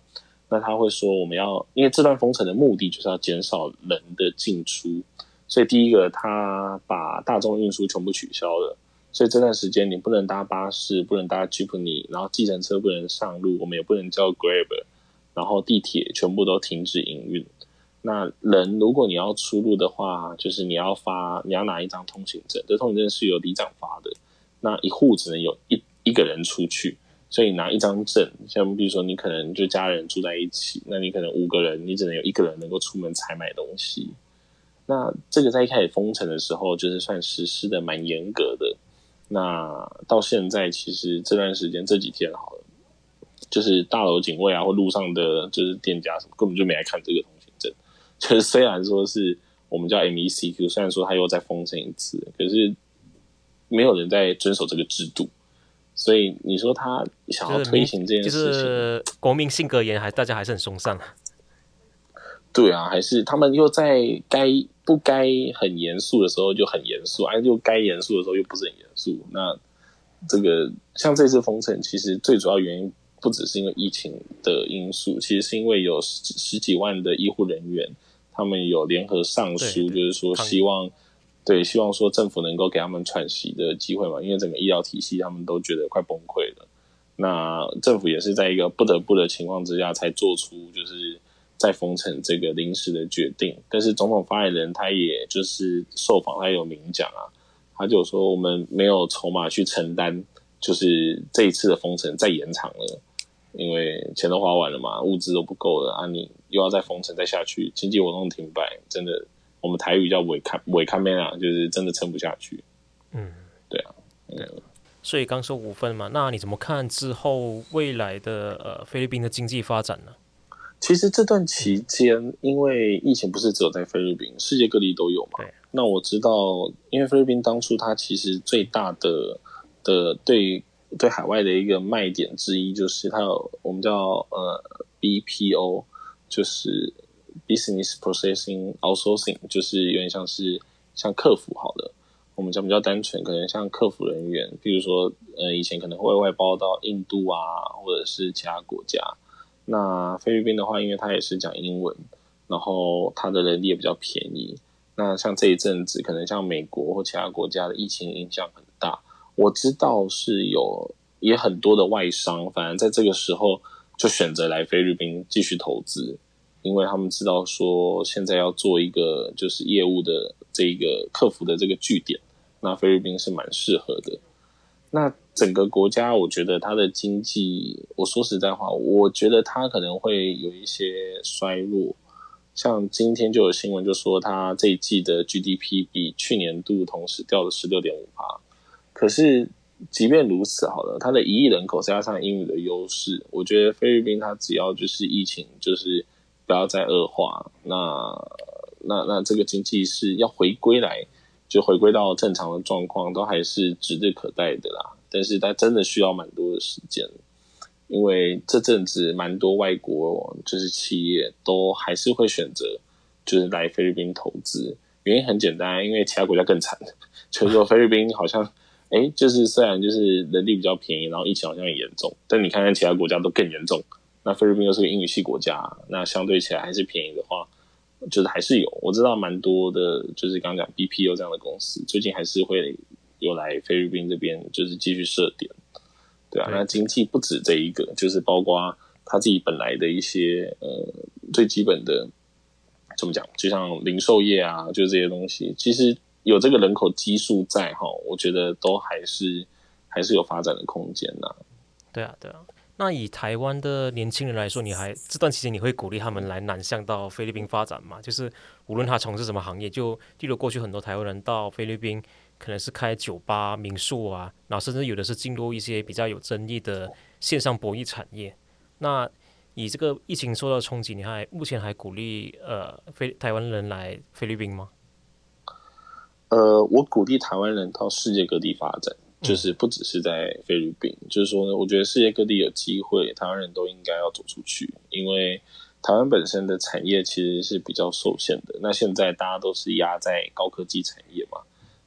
那他会说，我们要因为这段封城的目的就是要减少人的进出，所以第一个他把大众运输全部取消了。所以这段时间你不能搭巴士，不能搭 Jeepney，然后计程车不能上路，我们也不能叫 Grab，然后地铁全部都停止营运。那人如果你要出入的话，就是你要发，你要拿一张通行证，这通行证是由里长发的。那一户只能有一一个人出去，所以拿一张证，像比如说你可能就家人住在一起，那你可能五个人，你只能有一个人能够出门采买东西。那这个在一开始封城的时候，就是算实施的蛮严格的。那到现在，其实这段时间这几天好了，就是大楼警卫啊，或路上的就是店家什么，根本就没来看这个通行证。就是虽然说是我们叫 MECQ，虽然说他又再封城一次，可是没有人在遵守这个制度。所以你说他想要推行这件事情，就是国民性格严，还大家还是很松散。对啊，还是他们又在该不该很严肃的时候就很严肃，哎，又该严肃的时候又不是很严肃。那这个像这次封城，其实最主要原因不只是因为疫情的因素，其实是因为有十十几万的医护人员，他们有联合上书，就是说希望，对，希望说政府能够给他们喘息的机会嘛，因为整个医疗体系他们都觉得快崩溃了。那政府也是在一个不得不的情况之下，才做出就是在封城这个临时的决定。但是总统发言人他也就是受访，他有明讲啊，他就说我们没有筹码去承担，就是这一次的封城再延长了，因为钱都花完了嘛，物资都不够了啊，你又要再封城再下去，经济活动停摆，真的我们台语叫尾看尾看面啊，就是真的撑不下去。嗯，对啊，嗯。所以刚说五分嘛，那你怎么看之后未来的呃菲律宾的经济发展呢？其实这段期间，因为疫情不是只有在菲律宾，世界各地都有嘛。那我知道，因为菲律宾当初它其实最大的的对对海外的一个卖点之一，就是它有我们叫呃 BPO，就是 Business Processing Outsourcing，就是有点像是像客服好了。我们讲比较单纯，可能像客服人员，比如说，呃，以前可能会外包到印度啊，或者是其他国家。那菲律宾的话，因为它也是讲英文，然后它的人力也比较便宜。那像这一阵子，可能像美国或其他国家的疫情影响很大。我知道是有也很多的外商，反正在这个时候就选择来菲律宾继续投资。因为他们知道说，现在要做一个就是业务的这个客服的这个据点，那菲律宾是蛮适合的。那整个国家，我觉得它的经济，我说实在话，我觉得它可能会有一些衰弱。像今天就有新闻就说，它这一季的 GDP 比去年度同时掉了十六点五趴。可是即便如此，好了，它的一亿人口加上英语的优势，我觉得菲律宾它只要就是疫情就是。不要再恶化，那那那这个经济是要回归来，就回归到正常的状况，都还是指日可待的啦。但是它真的需要蛮多的时间，因为这阵子蛮多外国就是企业都还是会选择就是来菲律宾投资，原因很简单，因为其他国家更惨，就是说菲律宾好像哎，就是虽然就是人力比较便宜，然后疫情好像很严重，但你看看其他国家都更严重。那菲律宾又是个英语系国家，那相对起来还是便宜的话，就是还是有。我知道蛮多的，就是刚刚讲 BPO 这样的公司，最近还是会有来菲律宾这边，就是继续设点，对啊。那经济不止这一个，就是包括他自己本来的一些呃最基本的，怎么讲？就像零售业啊，就这些东西，其实有这个人口基数在哈，我觉得都还是还是有发展的空间呐。对啊，对啊。那以台湾的年轻人来说，你还这段期间你会鼓励他们来南向到菲律宾发展吗？就是无论他从事什么行业，就例如过去很多台湾人到菲律宾，可能是开酒吧、民宿啊，然后甚至有的是进入一些比较有争议的线上博弈产业。那以这个疫情受到冲击，你还目前还鼓励呃菲台湾人来菲律宾吗？呃，我鼓励台湾人到世界各地发展。就是不只是在菲律宾，就是说呢，我觉得世界各地有机会，台湾人都应该要走出去，因为台湾本身的产业其实是比较受限的。那现在大家都是压在高科技产业嘛。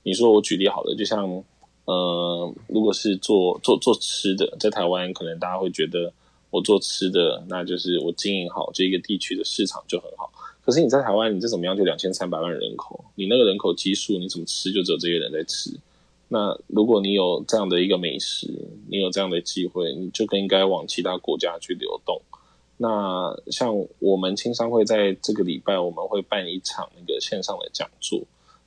你说我举例好了，就像呃，如果是做做做吃的，在台湾可能大家会觉得我做吃的，那就是我经营好这一个地区的市场就很好。可是你在台湾，你这怎么样？就两千三百万人口，你那个人口基数，你怎么吃就只有这些人在吃。那如果你有这样的一个美食，你有这样的机会，你就更应该往其他国家去流动。那像我们青商会在这个礼拜，我们会办一场那个线上的讲座。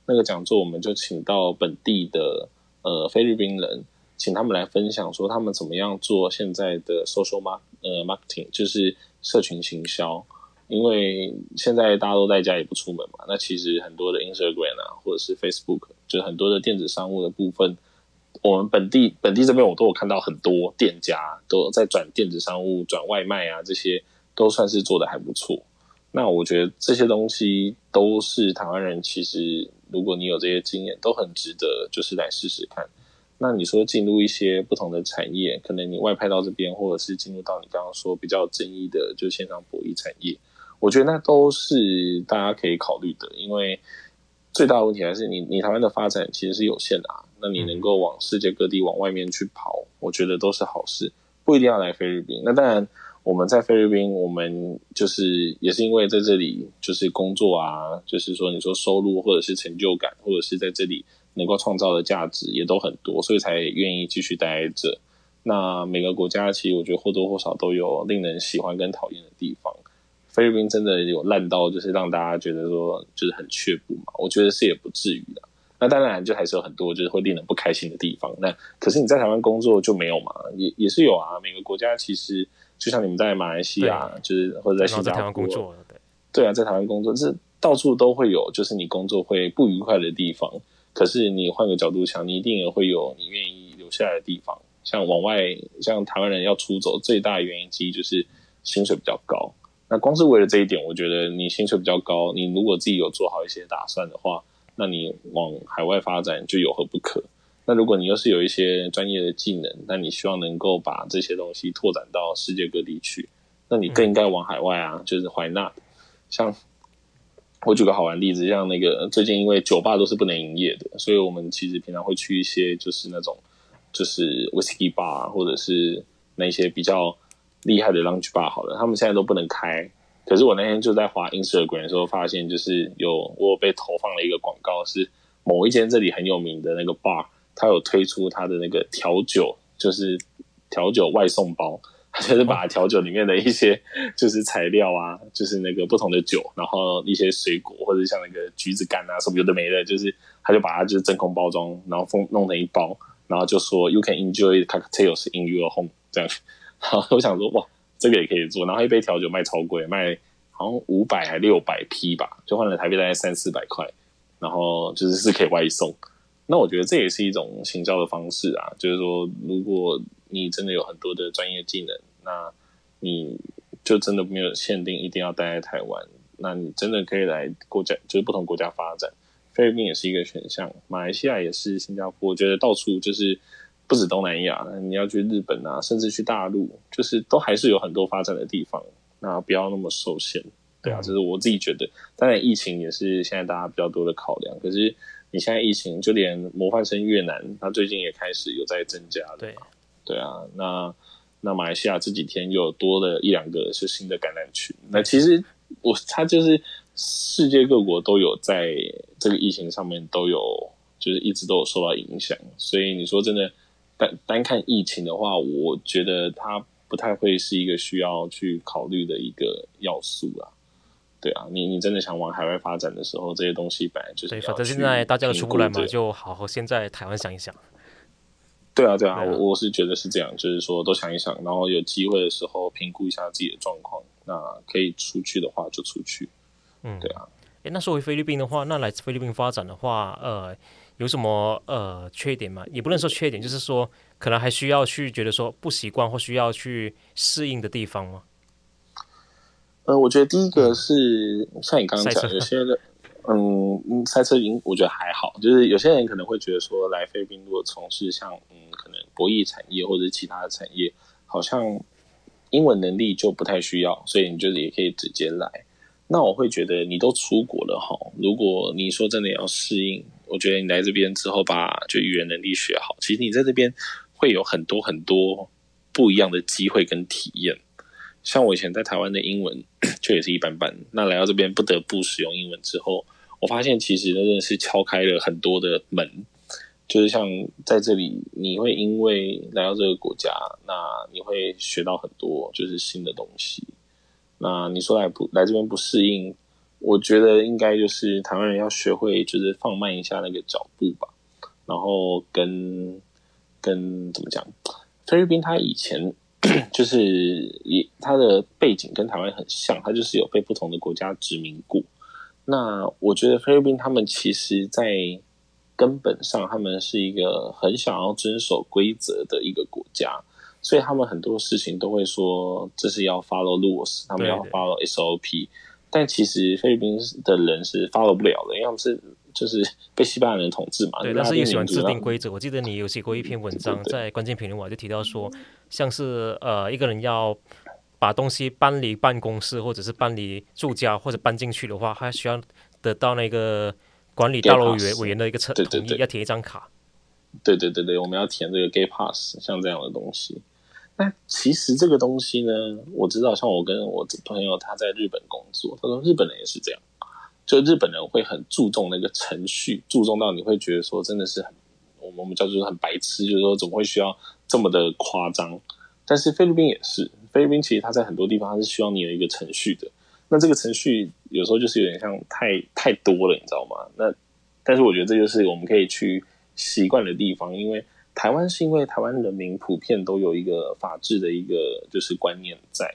那个讲座我们就请到本地的呃菲律宾人，请他们来分享说他们怎么样做现在的 social mark 呃 marketing，就是社群行销。因为现在大家都在家也不出门嘛，那其实很多的 Instagram 啊，或者是 Facebook，就很多的电子商务的部分，我们本地本地这边我都有看到很多店家都在转电子商务、转外卖啊，这些都算是做的还不错。那我觉得这些东西都是台湾人，其实如果你有这些经验，都很值得就是来试试看。那你说进入一些不同的产业，可能你外派到这边，或者是进入到你刚刚说比较争议的，就线上博弈产业。我觉得那都是大家可以考虑的，因为最大的问题还是你你台湾的发展其实是有限的啊。那你能够往世界各地往外面去跑，我觉得都是好事。不不一定要来菲律宾。那当然，我们在菲律宾，我们就是也是因为在这里就是工作啊，就是说你说收入或者是成就感，或者是在这里能够创造的价值也都很多，所以才愿意继续待在这。那每个国家其实我觉得或多或少都有令人喜欢跟讨厌的地方。菲律宾真的有烂到就是让大家觉得说就是很却步嘛？我觉得是也不至于的。那当然就还是有很多就是会令人不开心的地方。那可是你在台湾工作就没有嘛？也也是有啊。每个国家其实就像你们在马来西亚，就是或者在新加坡工作，对对啊，在台湾工作，是到处都会有，就是你工作会不愉快的地方。可是你换个角度想，你一定也会有你愿意留下来的地方。像往外，像台湾人要出走，最大的原因之一就是薪水比较高。那光是为了这一点，我觉得你薪水比较高，你如果自己有做好一些打算的话，那你往海外发展就有何不可？那如果你又是有一些专业的技能，那你希望能够把这些东西拓展到世界各地去，那你更应该往海外啊，就是 why not？像我举个好玩例子，像那个最近因为酒吧都是不能营业的，所以我们其实平常会去一些就是那种就是 whisky bar 或者是那些比较。厉害的 lounge bar 好了，他们现在都不能开。可是我那天就在滑 Instagram 的时候，发现就是有我被投放了一个广告，是某一间这里很有名的那个 bar，它有推出它的那个调酒，就是调酒外送包，它就是把调酒里面的一些就是材料啊，就是那个不同的酒，然后一些水果或者像那个橘子干啊什么有的没的，就是他就把它就是真空包装，然后封弄成一包，然后就说 You can enjoy cocktails in your home 这样。好，我想说，哇，这个也可以做。然后一杯调酒卖超贵，卖好像五百还六百 P 吧，就换了台币大概三四百块。然后就是是可以外送。那我觉得这也是一种行销的方式啊，就是说，如果你真的有很多的专业技能，那你就真的没有限定一定要待在台湾，那你真的可以来国家，就是不同国家发展。菲律宾也是一个选项，马来西亚也是，新加坡，我觉得到处就是。不止东南亚，你要去日本啊，甚至去大陆，就是都还是有很多发展的地方。那不要那么受限，对啊，这是我自己觉得。当然，疫情也是现在大家比较多的考量。可是你现在疫情，就连模范生越南，他最近也开始有在增加了。对，对啊。那那马来西亚这几天又多了一两个是新的感染群。那其实我他就是世界各国都有在这个疫情上面都有，就是一直都有受到影响。所以你说真的。单单看疫情的话，我觉得它不太会是一个需要去考虑的一个要素啊。对啊，你你真的想往海外发展的时候，这些东西本来就是。对，反正现在大家都出不来嘛，就好好先在台湾想一想。对啊，对啊，对啊，我我是觉得是这样，就是说多想一想，然后有机会的时候评估一下自己的状况，那可以出去的话就出去。嗯，对啊。诶，那说回菲律宾的话，那来自菲律宾发展的话，呃。有什么呃缺点吗？也不能说缺点，就是说可能还需要去觉得说不习惯或需要去适应的地方吗？呃，我觉得第一个是、嗯、像你刚刚讲，有些人嗯，赛车营我觉得还好，就是有些人可能会觉得说来菲律宾如果从事像嗯可能博弈产业或者其他的产业，好像英文能力就不太需要，所以你就是也可以直接来。那我会觉得你都出国了哈，如果你说真的要适应。我觉得你来这边之后，把就语言能力学好，其实你在这边会有很多很多不一样的机会跟体验。像我以前在台湾的英文 就也是一般般，那来到这边不得不使用英文之后，我发现其实真的是敲开了很多的门。就是像在这里，你会因为来到这个国家，那你会学到很多就是新的东西。那你说来不来这边不适应？我觉得应该就是台湾人要学会，就是放慢一下那个脚步吧。然后跟跟怎么讲，菲律宾他以前 就是也他的背景跟台湾很像，他就是有被不同的国家殖民过。那我觉得菲律宾他们其实，在根本上，他们是一个很想要遵守规则的一个国家，所以他们很多事情都会说这是要 follow rules，他们要 follow SOP。但其实菲律宾的人是 follow 不了的，因为他们是就是被西班牙人统治嘛。对，但是也喜欢制定规则。我记得你有写过一篇文章，在关键评论网就提到说，像是呃一个人要把东西搬离办公室，或者是搬离住家，或者搬进去的话，他需要得到那个管理大楼委委员的一个同意，要填一张卡。对对对对，我们要填这个 gate pass，像这样的东西。那其实这个东西呢，我知道，像我跟我朋友他在日本工作，他说日本人也是这样，就日本人会很注重那个程序，注重到你会觉得说真的是很，我们我们叫做很白痴，就是说怎么会需要这么的夸张？但是菲律宾也是，菲律宾其实他在很多地方他是需要你有一个程序的，那这个程序有时候就是有点像太太多了，你知道吗？那但是我觉得这就是我们可以去习惯的地方，因为。台湾是因为台湾人民普遍都有一个法治的一个就是观念在，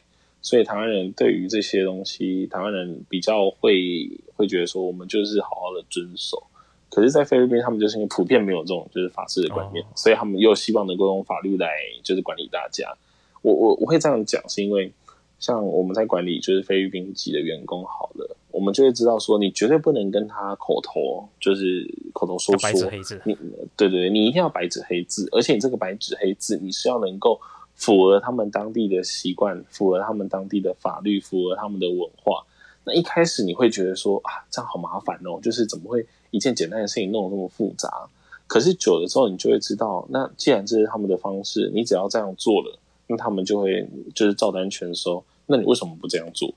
所以台湾人对于这些东西，台湾人比较会会觉得说，我们就是好好的遵守。可是，在菲律宾，他们就是因为普遍没有这种就是法治的观念，哦、所以他们又希望能够用法律来就是管理大家。我我我会这样讲，是因为像我们在管理就是菲律宾籍的员工，好了。我们就会知道说，你绝对不能跟他口头，就是口头说说。白纸黑字。你对对对，你一定要白纸黑字，而且你这个白纸黑字，你是要能够符合他们当地的习惯，符合他们当地的法律，符合他们的文化。那一开始你会觉得说啊，这样好麻烦哦，就是怎么会一件简单的事情弄得那么复杂？可是久了之后，你就会知道，那既然这是他们的方式，你只要这样做了，那他们就会就是照单全收。那你为什么不这样做？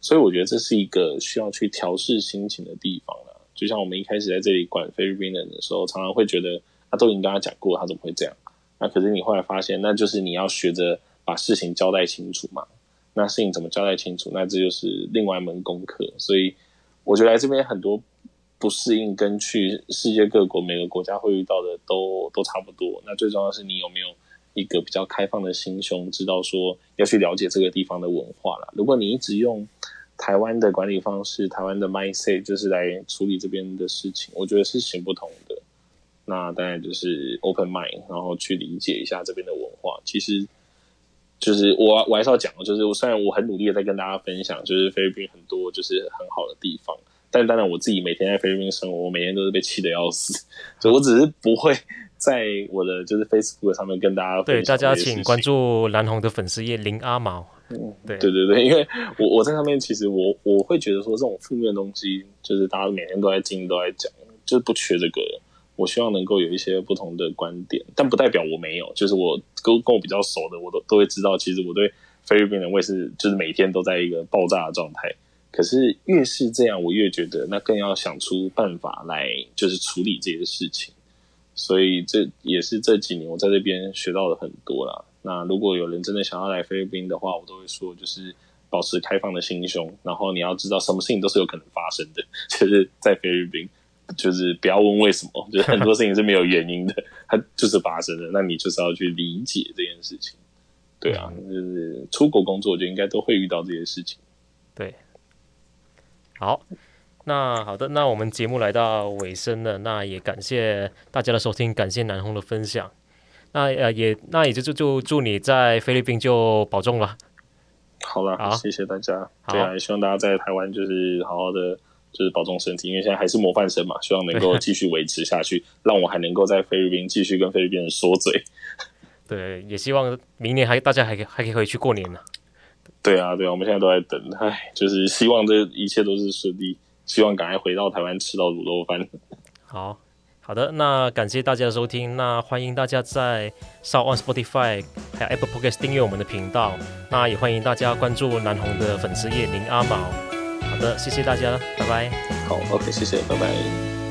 所以我觉得这是一个需要去调试心情的地方了。就像我们一开始在这里管菲律宾人的时候，常常会觉得他都已经跟他讲过，他怎么会这样？那可是你后来发现，那就是你要学着把事情交代清楚嘛。那事情怎么交代清楚？那这就是另外一门功课。所以我觉得来这边很多不适应，跟去世界各国每个国家会遇到的都都差不多。那最重要的是你有没有一个比较开放的心胸，知道说要去了解这个地方的文化啦。如果你一直用台湾的管理方式，台湾的 mindset 就是来处理这边的事情，我觉得是行不通的。那当然就是 open mind，然后去理解一下这边的文化。其实，就是我我还是要讲，就是我虽然我很努力的在跟大家分享，就是菲律宾很多就是很好的地方，但当然我自己每天在菲律宾生活，我每天都是被气得要死，所以我只是不会。在我的就是 Facebook 上面跟大家，对大家请关注蓝红的粉丝页林阿毛。嗯，对对对对，因为我我在上面其实我我会觉得说这种负面的东西，就是大家每天都在听都在讲，就是不缺这个。我希望能够有一些不同的观点，但不代表我没有。就是我跟跟我比较熟的，我都都会知道，其实我对菲律宾人，我也是就是每天都在一个爆炸的状态。可是越是这样，我越觉得那更要想出办法来，就是处理这些事情。所以这也是这几年我在这边学到了很多啦。那如果有人真的想要来菲律宾的话，我都会说，就是保持开放的心胸，然后你要知道，什么事情都是有可能发生的。就是在菲律宾，就是不要问为什么，就是很多事情是没有原因的，它就是发生的。那你就是要去理解这件事情。对啊，就是出国工作就应该都会遇到这些事情。对，好。那好的，那我们节目来到尾声了，那也感谢大家的收听，感谢南红的分享。那呃也那也就就就祝你在菲律宾就保重了。好了，好，谢谢大家。对啊，也希望大家在台湾就是好好的，就是保重身体，因为现在还是模范生嘛，希望能够继续维持下去，让我还能够在菲律宾继续跟菲律宾人说嘴。对，也希望明年还大家还可以还可以回去过年呢。对啊，对啊，我们现在都在等，唉，就是希望这一切都是顺利。希望赶快回到台湾吃到卤肉饭。好好的，那感谢大家的收听，那欢迎大家在 SoundOn Spotify 还有 Apple Podcast 订阅我们的频道，那也欢迎大家关注南红的粉丝页林阿毛。好的，谢谢大家，拜拜。好，OK，谢谢，拜拜。